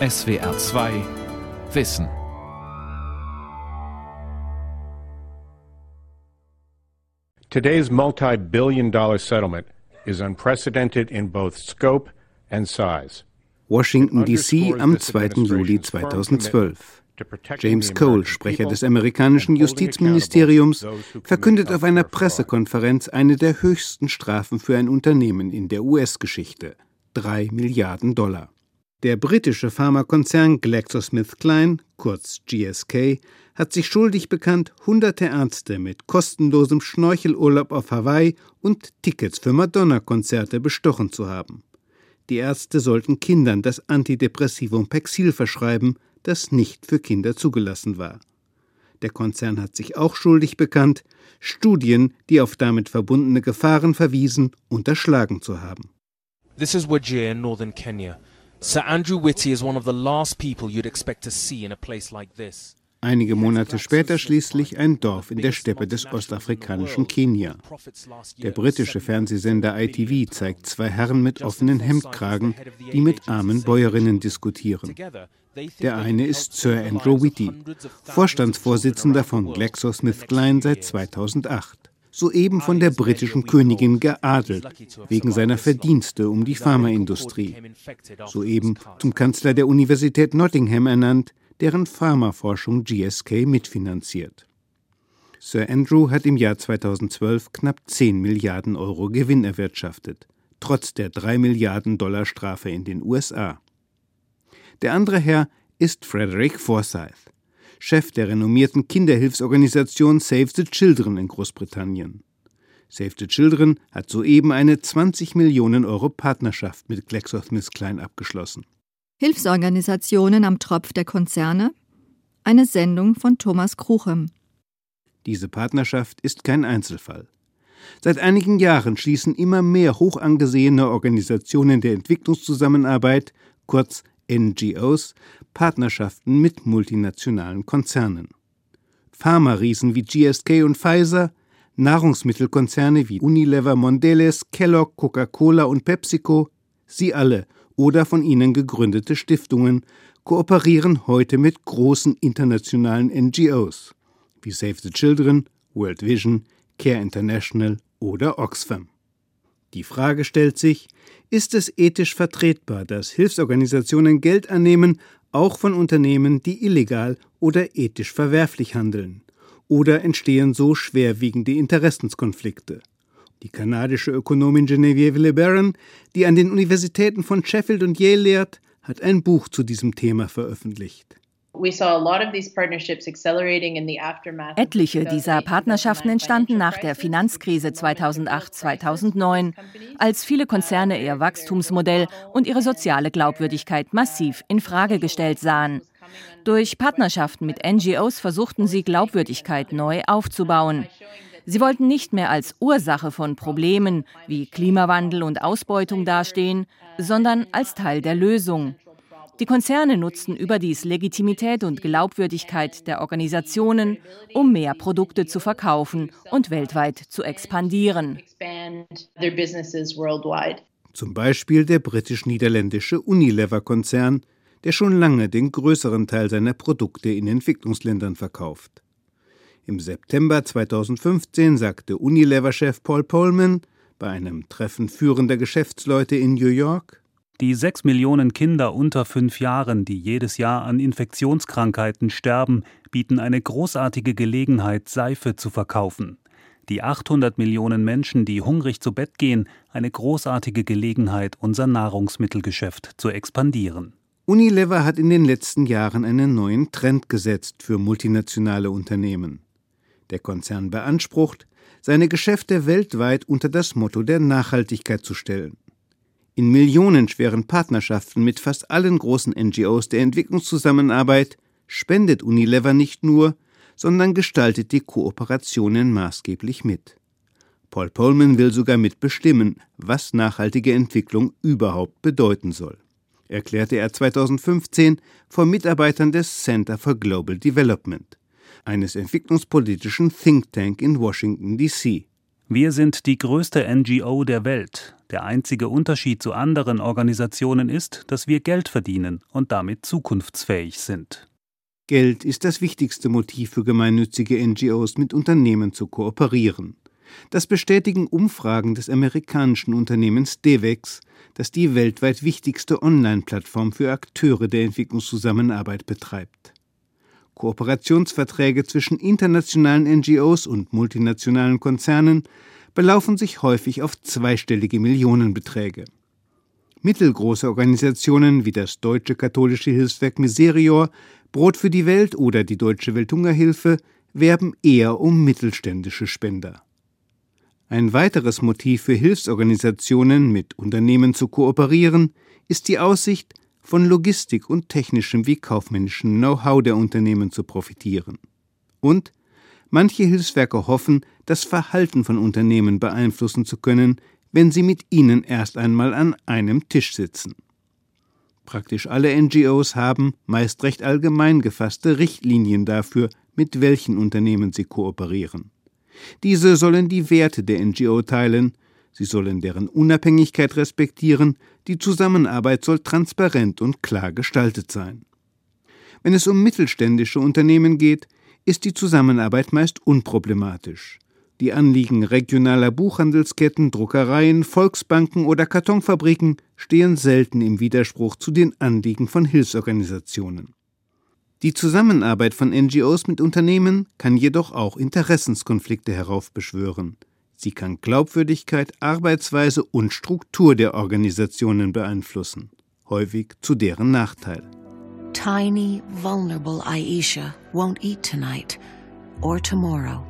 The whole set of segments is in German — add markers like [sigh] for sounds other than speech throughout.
SWR 2 Wissen. Today's multi billion dollar settlement is unprecedented in both scope and size. Washington, D.C. am 2. Juli 2012. James Cole, Sprecher des amerikanischen Justizministeriums, verkündet auf einer Pressekonferenz eine der höchsten Strafen für ein Unternehmen in der US-Geschichte. Drei Milliarden Dollar. Der britische Pharmakonzern GlaxoSmithKline, kurz GSK, hat sich schuldig bekannt, hunderte Ärzte mit kostenlosem Schnorchelurlaub auf Hawaii und Tickets für Madonna-Konzerte bestochen zu haben. Die Ärzte sollten Kindern das Antidepressivum Pexil verschreiben, das nicht für Kinder zugelassen war. Der Konzern hat sich auch schuldig bekannt, Studien, die auf damit verbundene Gefahren verwiesen, unterschlagen zu haben. This is Wajir in northern Kenya. Sir Andrew Whitty is one of the last people you'd expect to see in a place like this. Einige Monate später schließlich ein Dorf in der Steppe des ostafrikanischen Kenia. Der britische Fernsehsender ITV zeigt zwei Herren mit offenen Hemdkragen, die mit armen Bäuerinnen diskutieren. Der eine ist Sir Andrew Whitty, Vorstandsvorsitzender von GlaxoSmithKline seit 2008 soeben von der britischen Königin geadelt, wegen seiner Verdienste um die Pharmaindustrie, soeben zum Kanzler der Universität Nottingham ernannt, deren Pharmaforschung GSK mitfinanziert. Sir Andrew hat im Jahr 2012 knapp 10 Milliarden Euro Gewinn erwirtschaftet, trotz der 3 Milliarden Dollar Strafe in den USA. Der andere Herr ist Frederick Forsyth, Chef der renommierten Kinderhilfsorganisation Save the Children in Großbritannien. Save the Children hat soeben eine 20 Millionen Euro Partnerschaft mit GlaxoSmithKline abgeschlossen. Hilfsorganisationen am Tropf der Konzerne? Eine Sendung von Thomas Kruchem. Diese Partnerschaft ist kein Einzelfall. Seit einigen Jahren schließen immer mehr hoch angesehene Organisationen der Entwicklungszusammenarbeit, kurz NGOs, Partnerschaften mit multinationalen Konzernen. Pharma-Riesen wie GSK und Pfizer, Nahrungsmittelkonzerne wie Unilever, Mondelez, Kellogg, Coca-Cola und PepsiCo, sie alle oder von ihnen gegründete Stiftungen kooperieren heute mit großen internationalen NGOs wie Save the Children, World Vision, Care International oder Oxfam. Die Frage stellt sich, ist es ethisch vertretbar, dass Hilfsorganisationen Geld annehmen, auch von Unternehmen, die illegal oder ethisch verwerflich handeln? Oder entstehen so schwerwiegende Interessenskonflikte? Die kanadische Ökonomin Genevieve LeBaron, die an den Universitäten von Sheffield und Yale lehrt, hat ein Buch zu diesem Thema veröffentlicht. Etliche dieser Partnerschaften entstanden nach der Finanzkrise 2008-2009, als viele Konzerne ihr Wachstumsmodell und ihre soziale Glaubwürdigkeit massiv in Frage gestellt sahen. Durch Partnerschaften mit NGOs versuchten sie Glaubwürdigkeit neu aufzubauen. Sie wollten nicht mehr als Ursache von Problemen wie Klimawandel und Ausbeutung dastehen, sondern als Teil der Lösung. Die Konzerne nutzten überdies Legitimität und Glaubwürdigkeit der Organisationen, um mehr Produkte zu verkaufen und weltweit zu expandieren. Zum Beispiel der britisch-niederländische Unilever-Konzern, der schon lange den größeren Teil seiner Produkte in Entwicklungsländern verkauft. Im September 2015 sagte Unilever-Chef Paul Polman bei einem Treffen führender Geschäftsleute in New York, die sechs Millionen Kinder unter fünf Jahren, die jedes Jahr an Infektionskrankheiten sterben, bieten eine großartige Gelegenheit, Seife zu verkaufen. Die 800 Millionen Menschen, die hungrig zu Bett gehen, eine großartige Gelegenheit, unser Nahrungsmittelgeschäft zu expandieren. Unilever hat in den letzten Jahren einen neuen Trend gesetzt für multinationale Unternehmen. Der Konzern beansprucht, seine Geschäfte weltweit unter das Motto der Nachhaltigkeit zu stellen. In millionenschweren Partnerschaften mit fast allen großen NGOs der Entwicklungszusammenarbeit spendet Unilever nicht nur, sondern gestaltet die Kooperationen maßgeblich mit. Paul Polman will sogar mitbestimmen, was nachhaltige Entwicklung überhaupt bedeuten soll, erklärte er 2015 vor Mitarbeitern des Center for Global Development eines entwicklungspolitischen Think Tank in Washington, D.C. Wir sind die größte NGO der Welt. Der einzige Unterschied zu anderen Organisationen ist, dass wir Geld verdienen und damit zukunftsfähig sind. Geld ist das wichtigste Motiv für gemeinnützige NGOs, mit Unternehmen zu kooperieren. Das bestätigen Umfragen des amerikanischen Unternehmens DEVEX, das die weltweit wichtigste Online-Plattform für Akteure der Entwicklungszusammenarbeit betreibt. Kooperationsverträge zwischen internationalen NGOs und multinationalen Konzernen belaufen sich häufig auf zweistellige Millionenbeträge. Mittelgroße Organisationen wie das Deutsche Katholische Hilfswerk Miserior, Brot für die Welt oder die Deutsche Welthungerhilfe werben eher um mittelständische Spender. Ein weiteres Motiv für Hilfsorganisationen, mit Unternehmen zu kooperieren, ist die Aussicht, von Logistik und technischem wie kaufmännischem Know-how der Unternehmen zu profitieren. Und manche Hilfswerke hoffen, das Verhalten von Unternehmen beeinflussen zu können, wenn sie mit ihnen erst einmal an einem Tisch sitzen. Praktisch alle NGOs haben, meist recht allgemein gefasste Richtlinien dafür, mit welchen Unternehmen sie kooperieren. Diese sollen die Werte der NGO teilen, sie sollen deren Unabhängigkeit respektieren, die Zusammenarbeit soll transparent und klar gestaltet sein. Wenn es um mittelständische Unternehmen geht, ist die Zusammenarbeit meist unproblematisch. Die Anliegen regionaler Buchhandelsketten, Druckereien, Volksbanken oder Kartonfabriken stehen selten im Widerspruch zu den Anliegen von Hilfsorganisationen. Die Zusammenarbeit von NGOs mit Unternehmen kann jedoch auch Interessenskonflikte heraufbeschwören. Sie kann Glaubwürdigkeit, Arbeitsweise und Struktur der Organisationen beeinflussen, häufig zu deren Nachteil. Tiny, vulnerable Aisha won't eat tonight or tomorrow.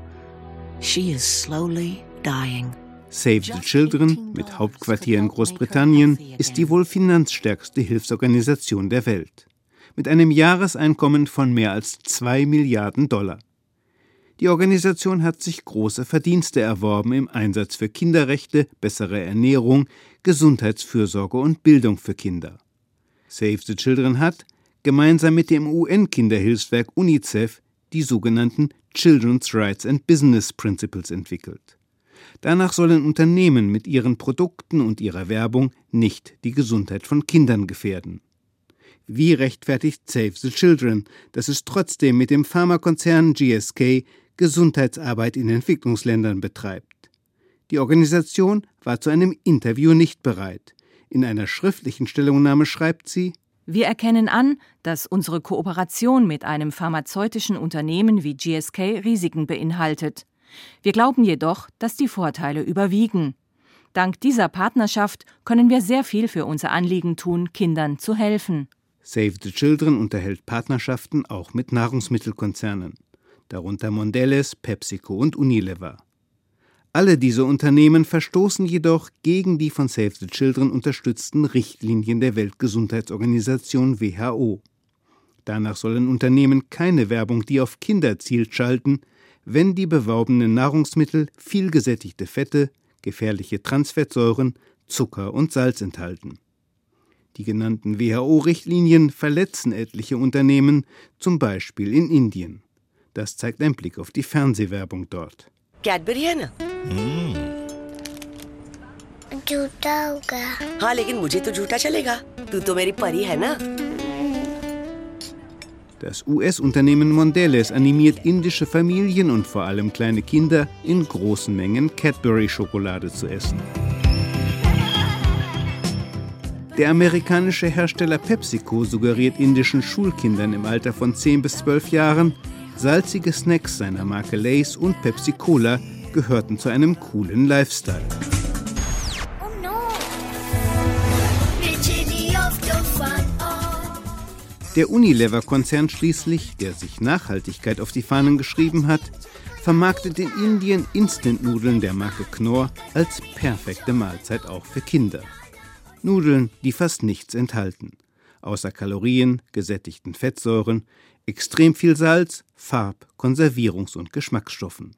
She is slowly dying. Save the Children mit Hauptquartier in Großbritannien ist die wohl finanzstärkste Hilfsorganisation der Welt mit einem Jahreseinkommen von mehr als zwei Milliarden Dollar. Die Organisation hat sich große Verdienste erworben im Einsatz für Kinderrechte, bessere Ernährung, Gesundheitsfürsorge und Bildung für Kinder. Save the Children hat, gemeinsam mit dem UN-Kinderhilfswerk UNICEF, die sogenannten Children's Rights and Business Principles entwickelt. Danach sollen Unternehmen mit ihren Produkten und ihrer Werbung nicht die Gesundheit von Kindern gefährden. Wie rechtfertigt Save the Children, dass es trotzdem mit dem Pharmakonzern GSK Gesundheitsarbeit in Entwicklungsländern betreibt? Die Organisation war zu einem Interview nicht bereit. In einer schriftlichen Stellungnahme schreibt sie Wir erkennen an, dass unsere Kooperation mit einem pharmazeutischen Unternehmen wie GSK Risiken beinhaltet. Wir glauben jedoch, dass die Vorteile überwiegen. Dank dieser Partnerschaft können wir sehr viel für unser Anliegen tun, Kindern zu helfen. Save the Children unterhält Partnerschaften auch mit Nahrungsmittelkonzernen, darunter Mondelez, PepsiCo und Unilever. Alle diese Unternehmen verstoßen jedoch gegen die von Save the Children unterstützten Richtlinien der Weltgesundheitsorganisation WHO. Danach sollen Unternehmen keine Werbung, die auf Kinder zielt, schalten, wenn die beworbenen Nahrungsmittel vielgesättigte Fette, gefährliche Transfettsäuren, Zucker und Salz enthalten. Die genannten WHO-Richtlinien verletzen etliche Unternehmen, zum Beispiel in Indien. Das zeigt ein Blick auf die Fernsehwerbung dort. Cadbury Henne. झूठा होगा हाँ लेकिन मुझे तो झूठा चलेगा तू तो मेरी परी है ना Das US-Unternehmen Mondelez animiert indische Familien und vor allem kleine Kinder in großen Mengen Cadbury-Schokolade zu essen. Der amerikanische Hersteller PepsiCo suggeriert indischen Schulkindern im Alter von 10 bis 12 Jahren, salzige Snacks seiner Marke Lays und Pepsi Cola gehörten zu einem coolen Lifestyle. Der Unilever-Konzern schließlich, der sich Nachhaltigkeit auf die Fahnen geschrieben hat, vermarktet in Indien Instant-Nudeln der Marke Knorr als perfekte Mahlzeit auch für Kinder. Nudeln, die fast nichts enthalten, außer Kalorien, gesättigten Fettsäuren, extrem viel Salz, Farb-, Konservierungs- und Geschmacksstoffen.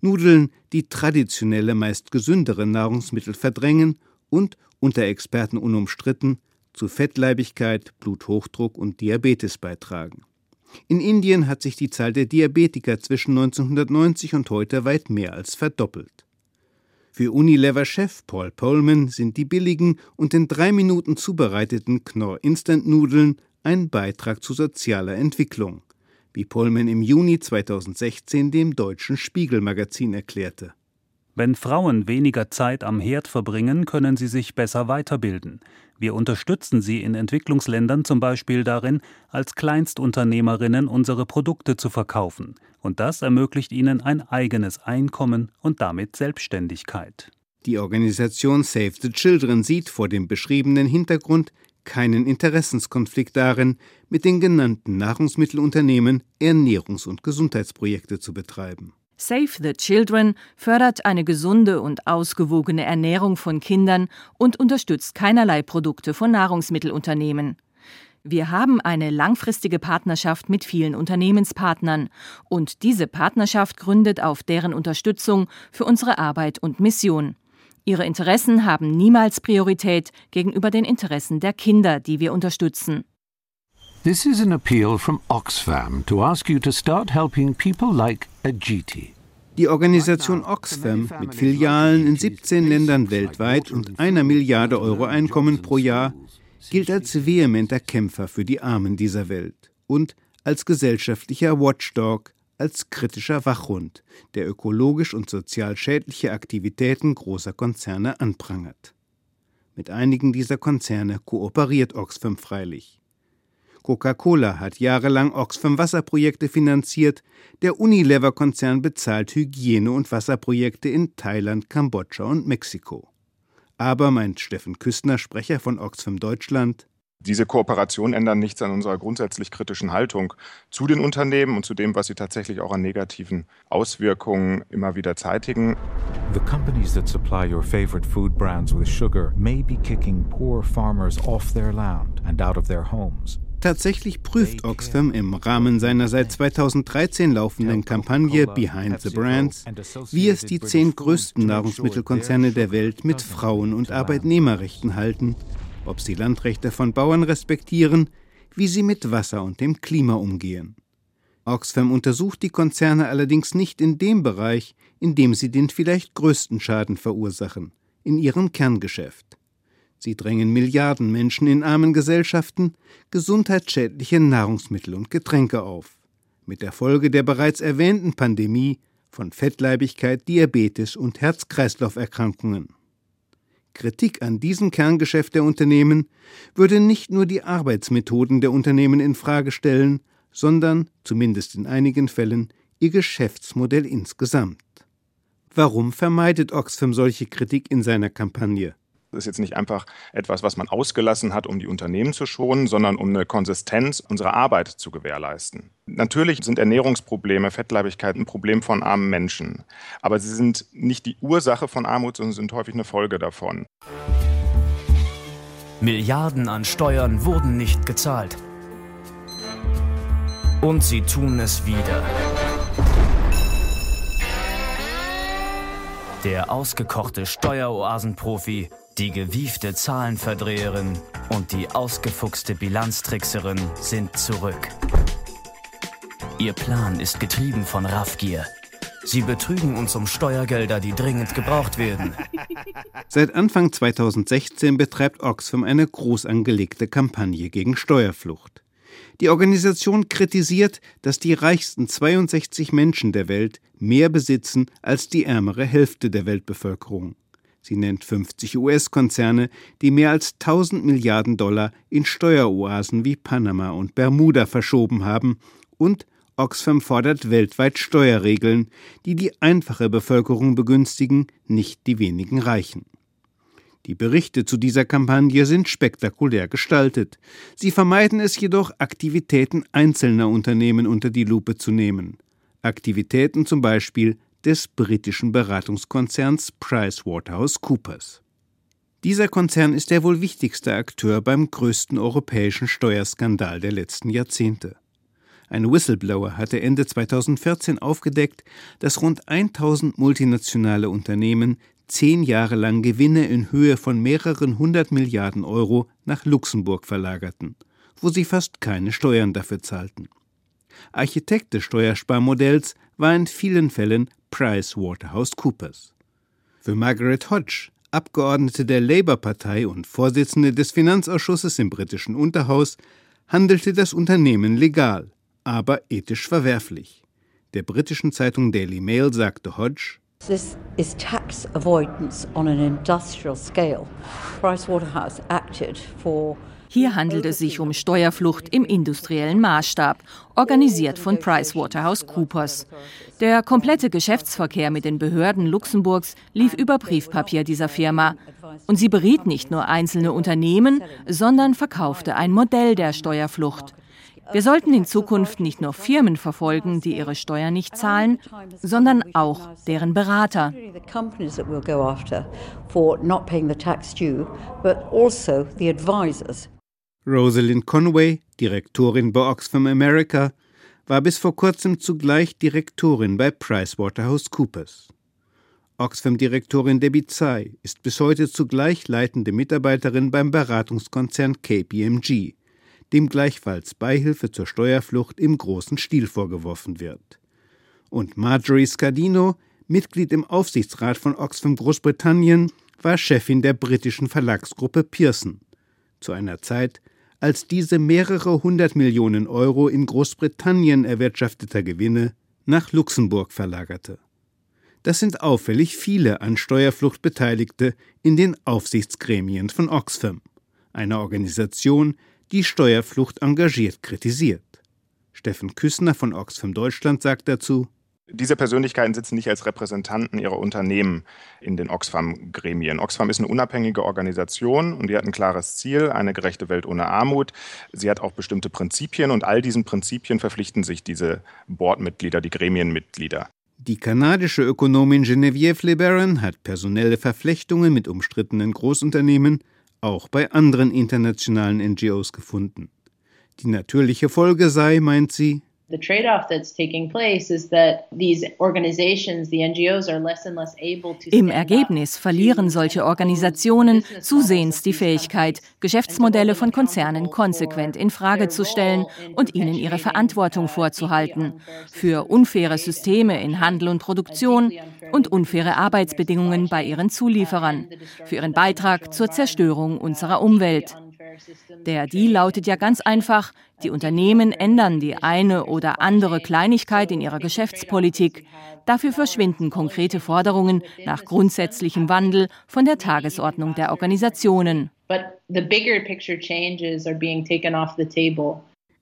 Nudeln, die traditionelle, meist gesündere Nahrungsmittel verdrängen und, unter Experten unumstritten, zu Fettleibigkeit, Bluthochdruck und Diabetes beitragen. In Indien hat sich die Zahl der Diabetiker zwischen 1990 und heute weit mehr als verdoppelt. Für Unilever-Chef Paul Polman sind die billigen und in drei Minuten zubereiteten Knorr-Instant-Nudeln ein Beitrag zu sozialer Entwicklung, wie Polman im Juni 2016 dem Deutschen Spiegelmagazin erklärte. Wenn Frauen weniger Zeit am Herd verbringen, können sie sich besser weiterbilden. Wir unterstützen sie in Entwicklungsländern zum Beispiel darin, als Kleinstunternehmerinnen unsere Produkte zu verkaufen. Und das ermöglicht ihnen ein eigenes Einkommen und damit Selbstständigkeit. Die Organisation Save the Children sieht vor dem beschriebenen Hintergrund keinen Interessenskonflikt darin, mit den genannten Nahrungsmittelunternehmen Ernährungs- und Gesundheitsprojekte zu betreiben. Save the Children fördert eine gesunde und ausgewogene Ernährung von Kindern und unterstützt keinerlei Produkte von Nahrungsmittelunternehmen. Wir haben eine langfristige Partnerschaft mit vielen Unternehmenspartnern und diese Partnerschaft gründet auf deren Unterstützung für unsere Arbeit und Mission. Ihre Interessen haben niemals Priorität gegenüber den Interessen der Kinder, die wir unterstützen. This is an appeal from Oxfam to ask you to start helping people like Ajiti. Die Organisation Oxfam mit Filialen in 17 Ländern weltweit und einer Milliarde Euro Einkommen pro Jahr gilt als vehementer Kämpfer für die Armen dieser Welt und als gesellschaftlicher Watchdog, als kritischer Wachhund, der ökologisch und sozial schädliche Aktivitäten großer Konzerne anprangert. Mit einigen dieser Konzerne kooperiert Oxfam freilich. Coca-Cola hat jahrelang Oxfam Wasserprojekte finanziert, der Unilever-Konzern bezahlt Hygiene- und Wasserprojekte in Thailand, Kambodscha und Mexiko. Aber, meint Steffen Küstner, Sprecher von Oxfam Deutschland, diese Kooperationen ändern nichts an unserer grundsätzlich kritischen Haltung zu den Unternehmen und zu dem, was sie tatsächlich auch an negativen Auswirkungen immer wieder zeitigen. The companies that supply your favorite food brands with sugar may be kicking poor farmers off their land and out of their homes. Tatsächlich prüft Oxfam im Rahmen seiner seit 2013 laufenden Kampagne Behind the Brands, wie es die zehn größten Nahrungsmittelkonzerne der Welt mit Frauen- und Arbeitnehmerrechten halten, ob sie Landrechte von Bauern respektieren, wie sie mit Wasser und dem Klima umgehen. Oxfam untersucht die Konzerne allerdings nicht in dem Bereich, in dem sie den vielleicht größten Schaden verursachen, in ihrem Kerngeschäft. Sie drängen Milliarden Menschen in armen Gesellschaften gesundheitsschädliche Nahrungsmittel und Getränke auf. Mit der Folge der bereits erwähnten Pandemie von Fettleibigkeit, Diabetes und Herz-Kreislauf-Erkrankungen. Kritik an diesem Kerngeschäft der Unternehmen würde nicht nur die Arbeitsmethoden der Unternehmen in Frage stellen, sondern, zumindest in einigen Fällen, ihr Geschäftsmodell insgesamt. Warum vermeidet Oxfam solche Kritik in seiner Kampagne? Ist jetzt nicht einfach etwas, was man ausgelassen hat, um die Unternehmen zu schonen, sondern um eine Konsistenz unserer Arbeit zu gewährleisten. Natürlich sind Ernährungsprobleme, Fettleibigkeit ein Problem von armen Menschen. Aber sie sind nicht die Ursache von Armut, sondern sind häufig eine Folge davon. Milliarden an Steuern wurden nicht gezahlt. Und sie tun es wieder. Der ausgekochte Steueroasenprofi die gewiefte Zahlenverdreherin und die ausgefuchste Bilanztrickserin sind zurück. Ihr Plan ist getrieben von Raffgier. Sie betrügen uns um Steuergelder, die dringend gebraucht werden. [laughs] Seit Anfang 2016 betreibt Oxfam eine groß angelegte Kampagne gegen Steuerflucht. Die Organisation kritisiert, dass die reichsten 62 Menschen der Welt mehr besitzen als die ärmere Hälfte der Weltbevölkerung. Sie nennt 50 US-Konzerne, die mehr als 1000 Milliarden Dollar in Steueroasen wie Panama und Bermuda verschoben haben und Oxfam fordert weltweit Steuerregeln, die die einfache Bevölkerung begünstigen, nicht die wenigen Reichen. Die Berichte zu dieser Kampagne sind spektakulär gestaltet. Sie vermeiden es jedoch, Aktivitäten einzelner Unternehmen unter die Lupe zu nehmen. Aktivitäten zum Beispiel des britischen Beratungskonzerns PricewaterhouseCoopers. Dieser Konzern ist der wohl wichtigste Akteur beim größten europäischen Steuerskandal der letzten Jahrzehnte. Ein Whistleblower hatte Ende 2014 aufgedeckt, dass rund 1000 multinationale Unternehmen zehn Jahre lang Gewinne in Höhe von mehreren hundert Milliarden Euro nach Luxemburg verlagerten, wo sie fast keine Steuern dafür zahlten. Architekt des Steuersparmodells war in vielen Fällen PricewaterhouseCoopers. Für Margaret Hodge, Abgeordnete der Labour-Partei und Vorsitzende des Finanzausschusses im britischen Unterhaus, handelte das Unternehmen legal, aber ethisch verwerflich. Der britischen Zeitung Daily Mail sagte Hodge, This is tax avoidance on an industrial scale. Pricewaterhouse acted for hier handelt es sich um Steuerflucht im industriellen Maßstab, organisiert von PricewaterhouseCoopers. Der komplette Geschäftsverkehr mit den Behörden Luxemburgs lief über Briefpapier dieser Firma. Und sie beriet nicht nur einzelne Unternehmen, sondern verkaufte ein Modell der Steuerflucht. Wir sollten in Zukunft nicht nur Firmen verfolgen, die ihre Steuern nicht zahlen, sondern auch deren Berater. Rosalind Conway, Direktorin bei Oxfam America, war bis vor kurzem zugleich Direktorin bei PricewaterhouseCoopers. Oxfam-Direktorin Debbie Tsai ist bis heute zugleich leitende Mitarbeiterin beim Beratungskonzern KPMG, dem gleichfalls Beihilfe zur Steuerflucht im großen Stil vorgeworfen wird. Und Marjorie Scardino, Mitglied im Aufsichtsrat von Oxfam Großbritannien, war Chefin der britischen Verlagsgruppe Pearson. Zu einer Zeit, als diese mehrere hundert Millionen Euro in Großbritannien erwirtschafteter Gewinne nach Luxemburg verlagerte. Das sind auffällig viele an Steuerflucht Beteiligte in den Aufsichtsgremien von Oxfam, einer Organisation, die Steuerflucht engagiert kritisiert. Steffen Küssner von Oxfam Deutschland sagt dazu, diese Persönlichkeiten sitzen nicht als Repräsentanten ihrer Unternehmen in den Oxfam-Gremien. Oxfam ist eine unabhängige Organisation und die hat ein klares Ziel, eine gerechte Welt ohne Armut. Sie hat auch bestimmte Prinzipien und all diesen Prinzipien verpflichten sich diese Boardmitglieder, die Gremienmitglieder. Die kanadische Ökonomin Geneviève LeBaron hat personelle Verflechtungen mit umstrittenen Großunternehmen auch bei anderen internationalen NGOs gefunden. Die natürliche Folge sei, meint sie, The trade-off that's taking place is that these organizations, the NGOs are less and less able to Im Ergebnis verlieren solche Organisationen zusehends die Fähigkeit, Geschäftsmodelle von Konzernen konsequent in Frage zu stellen und ihnen ihre Verantwortung vorzuhalten für unfaire Systeme in Handel und Produktion und unfaire Arbeitsbedingungen bei ihren Zulieferern, für ihren Beitrag zur Zerstörung unserer Umwelt. Der Deal lautet ja ganz einfach, die Unternehmen ändern die eine oder andere Kleinigkeit in ihrer Geschäftspolitik. Dafür verschwinden konkrete Forderungen nach grundsätzlichem Wandel von der Tagesordnung der Organisationen.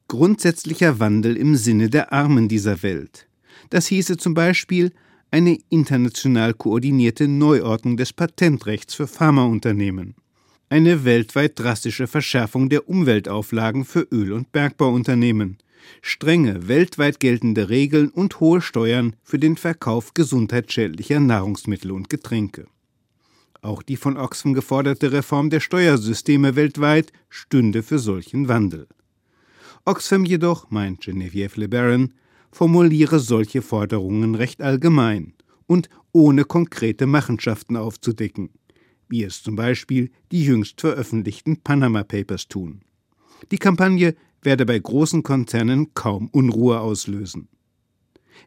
Grundsätzlicher Wandel im Sinne der Armen dieser Welt. Das hieße zum Beispiel eine international koordinierte Neuordnung des Patentrechts für Pharmaunternehmen eine weltweit drastische Verschärfung der Umweltauflagen für Öl- und Bergbauunternehmen, strenge weltweit geltende Regeln und hohe Steuern für den Verkauf gesundheitsschädlicher Nahrungsmittel und Getränke. Auch die von Oxfam geforderte Reform der Steuersysteme weltweit stünde für solchen Wandel. Oxfam jedoch, meint Geneviève LeBaron, formuliere solche Forderungen recht allgemein und ohne konkrete Machenschaften aufzudecken wie es zum Beispiel die jüngst veröffentlichten Panama Papers tun. Die Kampagne werde bei großen Konzernen kaum Unruhe auslösen.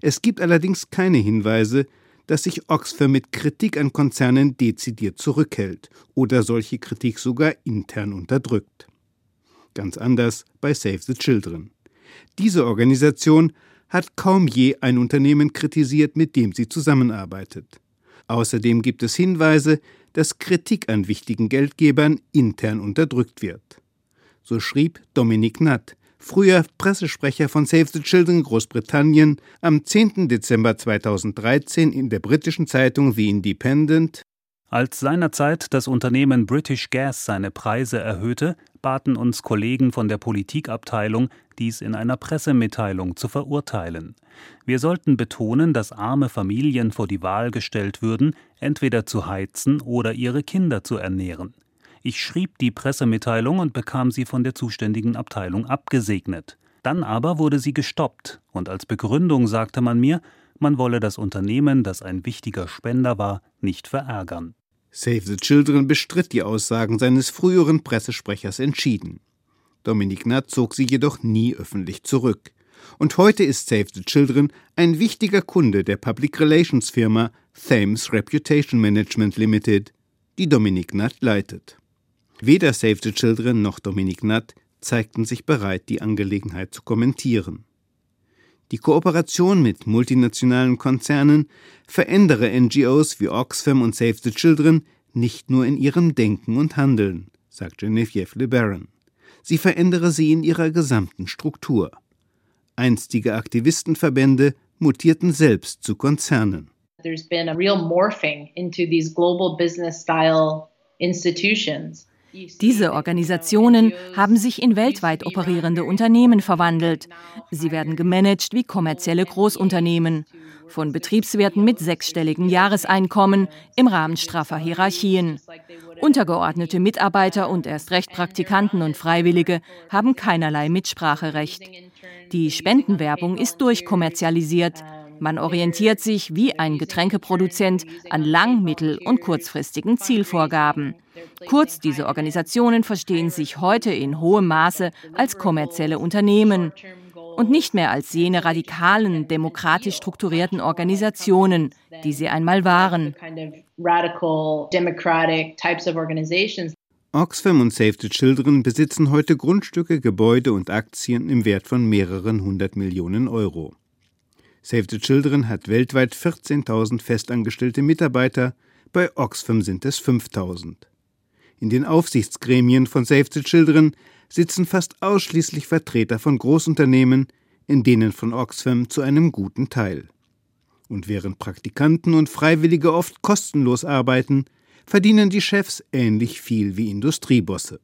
Es gibt allerdings keine Hinweise, dass sich Oxfam mit Kritik an Konzernen dezidiert zurückhält oder solche Kritik sogar intern unterdrückt. Ganz anders bei Save the Children. Diese Organisation hat kaum je ein Unternehmen kritisiert, mit dem sie zusammenarbeitet. Außerdem gibt es Hinweise, dass Kritik an wichtigen Geldgebern intern unterdrückt wird. So schrieb Dominic Nutt, früher Pressesprecher von Save the Children Großbritannien, am 10. Dezember 2013 in der britischen Zeitung The Independent als seinerzeit das Unternehmen British Gas seine Preise erhöhte, baten uns Kollegen von der Politikabteilung, dies in einer Pressemitteilung zu verurteilen. Wir sollten betonen, dass arme Familien vor die Wahl gestellt würden, entweder zu heizen oder ihre Kinder zu ernähren. Ich schrieb die Pressemitteilung und bekam sie von der zuständigen Abteilung abgesegnet. Dann aber wurde sie gestoppt, und als Begründung sagte man mir, man wolle das Unternehmen, das ein wichtiger Spender war, nicht verärgern. Save the Children bestritt die Aussagen seines früheren Pressesprechers entschieden. Dominik Natt zog sie jedoch nie öffentlich zurück. Und heute ist Save the Children ein wichtiger Kunde der Public Relations Firma Thames Reputation Management Limited, die Dominik Nutt leitet. Weder Save the Children noch Dominik Nutt zeigten sich bereit, die Angelegenheit zu kommentieren. Die Kooperation mit multinationalen Konzernen verändere NGOs wie Oxfam und Save the Children nicht nur in ihrem Denken und Handeln, sagt Genevieve LeBaron. Sie verändere sie in ihrer gesamten Struktur. Einstige Aktivistenverbände mutierten selbst zu Konzernen. There's been a real morphing into these global business style institutions. Diese Organisationen haben sich in weltweit operierende Unternehmen verwandelt. Sie werden gemanagt wie kommerzielle Großunternehmen, von Betriebswerten mit sechsstelligen Jahreseinkommen im Rahmen straffer Hierarchien. Untergeordnete Mitarbeiter und erst recht Praktikanten und Freiwillige haben keinerlei Mitspracherecht. Die Spendenwerbung ist durchkommerzialisiert. Man orientiert sich wie ein Getränkeproduzent an lang-, mittel- und kurzfristigen Zielvorgaben. Kurz, diese Organisationen verstehen sich heute in hohem Maße als kommerzielle Unternehmen und nicht mehr als jene radikalen, demokratisch strukturierten Organisationen, die sie einmal waren. Oxfam und Save the Children besitzen heute Grundstücke, Gebäude und Aktien im Wert von mehreren hundert Millionen Euro. Save the Children hat weltweit 14.000 festangestellte Mitarbeiter, bei Oxfam sind es 5.000. In den Aufsichtsgremien von Save the Children sitzen fast ausschließlich Vertreter von Großunternehmen, in denen von Oxfam zu einem guten Teil. Und während Praktikanten und Freiwillige oft kostenlos arbeiten, verdienen die Chefs ähnlich viel wie Industriebosse.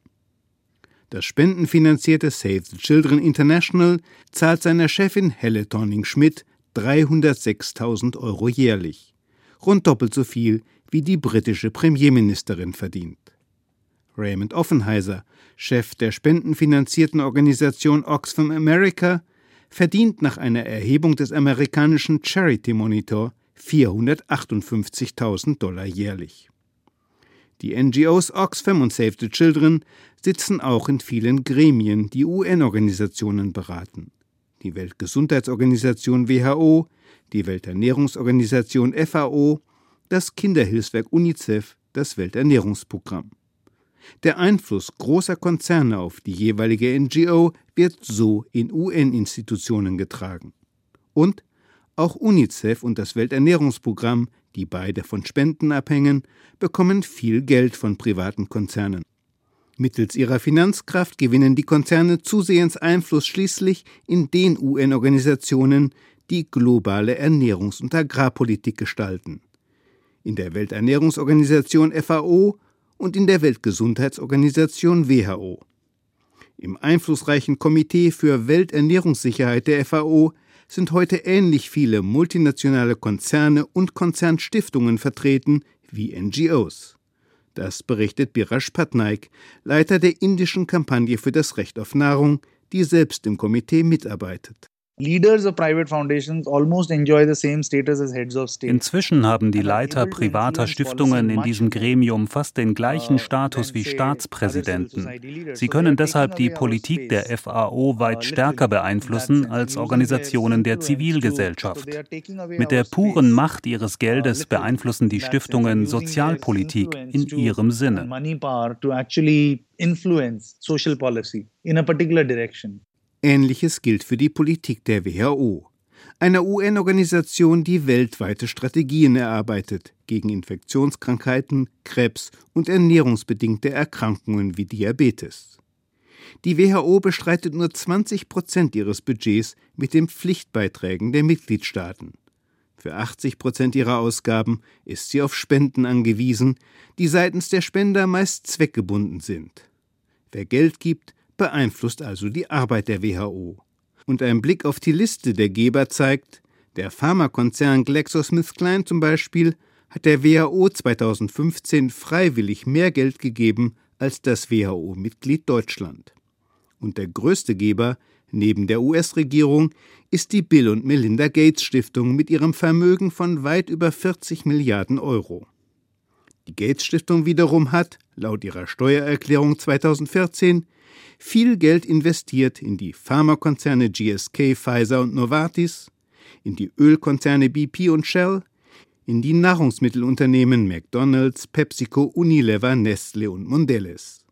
Das spendenfinanzierte Save the Children International zahlt seiner Chefin Helle Thorning-Schmidt 306.000 Euro jährlich, rund doppelt so viel wie die britische Premierministerin verdient. Raymond Offenheiser, Chef der spendenfinanzierten Organisation Oxfam America, verdient nach einer Erhebung des amerikanischen Charity Monitor 458.000 Dollar jährlich. Die NGOs Oxfam und Save the Children sitzen auch in vielen Gremien, die UN-Organisationen beraten die Weltgesundheitsorganisation WHO, die Welternährungsorganisation FAO, das Kinderhilfswerk UNICEF, das Welternährungsprogramm. Der Einfluss großer Konzerne auf die jeweilige NGO wird so in UN-Institutionen getragen. Und auch UNICEF und das Welternährungsprogramm, die beide von Spenden abhängen, bekommen viel Geld von privaten Konzernen. Mittels ihrer Finanzkraft gewinnen die Konzerne zusehends Einfluss schließlich in den UN-Organisationen, die globale Ernährungs- und Agrarpolitik gestalten. In der Welternährungsorganisation FAO und in der Weltgesundheitsorganisation WHO. Im einflussreichen Komitee für Welternährungssicherheit der FAO sind heute ähnlich viele multinationale Konzerne und Konzernstiftungen vertreten wie NGOs. Das berichtet Biraj Patnaik, Leiter der indischen Kampagne für das Recht auf Nahrung, die selbst im Komitee mitarbeitet. Inzwischen haben die Leiter privater Stiftungen in diesem Gremium fast den gleichen uh, Status wie Staatspräsidenten. Sie können deshalb die Politik der FAO weit stärker beeinflussen als Organisationen der Zivilgesellschaft. Mit der puren Macht ihres uh, Geldes beeinflussen die Stiftungen Sozialpolitik in ihrem Sinne. Ähnliches gilt für die Politik der WHO, einer UN-Organisation, die weltweite Strategien erarbeitet gegen Infektionskrankheiten, Krebs und ernährungsbedingte Erkrankungen wie Diabetes. Die WHO bestreitet nur 20 Prozent ihres Budgets mit den Pflichtbeiträgen der Mitgliedstaaten. Für 80 Prozent ihrer Ausgaben ist sie auf Spenden angewiesen, die seitens der Spender meist zweckgebunden sind. Wer Geld gibt, beeinflusst also die Arbeit der WHO. Und ein Blick auf die Liste der Geber zeigt, der Pharmakonzern GlaxoSmithKline zum Beispiel hat der WHO 2015 freiwillig mehr Geld gegeben als das WHO-Mitglied Deutschland. Und der größte Geber, neben der US-Regierung, ist die Bill und Melinda Gates Stiftung mit ihrem Vermögen von weit über 40 Milliarden Euro. Die Gates Stiftung wiederum hat, laut ihrer Steuererklärung 2014, viel Geld investiert in die Pharmakonzerne GSK, Pfizer und Novartis, in die Ölkonzerne BP und Shell, in die Nahrungsmittelunternehmen McDonald's, PepsiCo, Unilever, Nestle und Mondelez.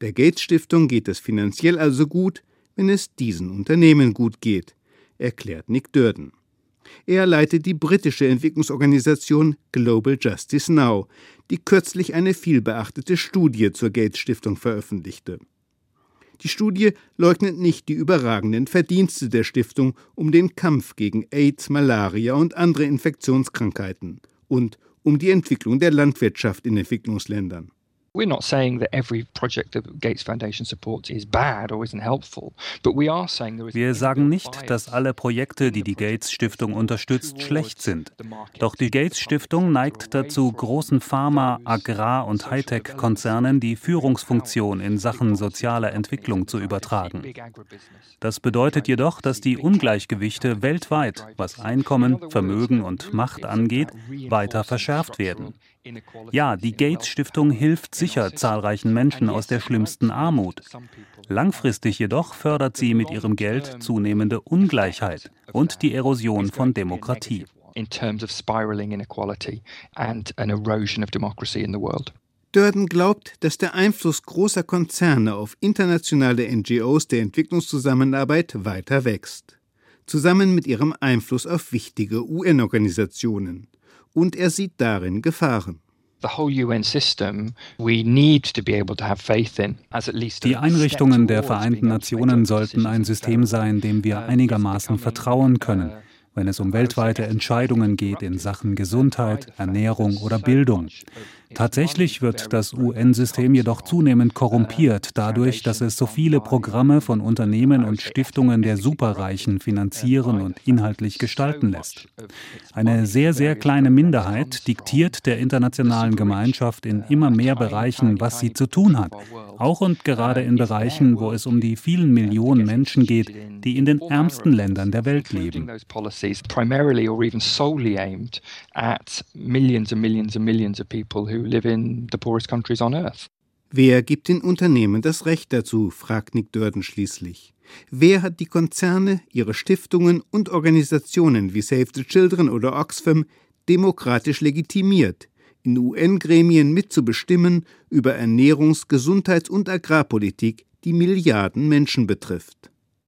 Der Gates Stiftung geht es finanziell also gut, wenn es diesen Unternehmen gut geht, erklärt Nick Durden. Er leitet die britische Entwicklungsorganisation Global Justice Now, die kürzlich eine vielbeachtete Studie zur Gates Stiftung veröffentlichte. Die Studie leugnet nicht die überragenden Verdienste der Stiftung um den Kampf gegen AIDS, Malaria und andere Infektionskrankheiten und um die Entwicklung der Landwirtschaft in Entwicklungsländern. We're not saying that every project that Gates Foundation supports is bad or isn't helpful, but we are saying there is Wir sagen nicht, dass alle Projekte, die die Gates Stiftung unterstützt, schlecht sind. Doch die Gates Stiftung neigt dazu, großen Pharma-, Agrar- und Hightech-Konzernen die Führungsfunktion in Sachen sozialer Entwicklung zu übertragen. Das bedeutet jedoch, dass die Ungleichgewichte weltweit, was Einkommen, Vermögen und Macht angeht, weiter verschärft werden. Ja, die Gates Stiftung hilft sicher zahlreichen Menschen aus der schlimmsten Armut. Langfristig jedoch fördert sie mit ihrem Geld zunehmende Ungleichheit und die Erosion von Demokratie. Durden glaubt, dass der Einfluss großer Konzerne auf internationale NGOs der Entwicklungszusammenarbeit weiter wächst, zusammen mit ihrem Einfluss auf wichtige UN-Organisationen und er sieht darin Gefahren. Die Einrichtungen der Vereinten Nationen sollten ein System sein, dem wir einigermaßen vertrauen können wenn es um weltweite Entscheidungen geht in Sachen Gesundheit, Ernährung oder Bildung. Tatsächlich wird das UN-System jedoch zunehmend korrumpiert dadurch, dass es so viele Programme von Unternehmen und Stiftungen der Superreichen finanzieren und inhaltlich gestalten lässt. Eine sehr, sehr kleine Minderheit diktiert der internationalen Gemeinschaft in immer mehr Bereichen, was sie zu tun hat. Auch und gerade in Bereichen, wo es um die vielen Millionen Menschen geht, die in den ärmsten Ländern der Welt leben primarily or even solely aimed at millions and millions and millions of people who live in the poorest countries on earth. Wer gibt den Unternehmen das Recht dazu? fragt Nick Durden schließlich. Wer hat die Konzerne, ihre Stiftungen und Organisationen wie Save the Children oder Oxfam demokratisch legitimiert, in UN-Gremien mitzubestimmen über Ernährungs-, Gesundheits- und Agrarpolitik, die Milliarden Menschen betrifft?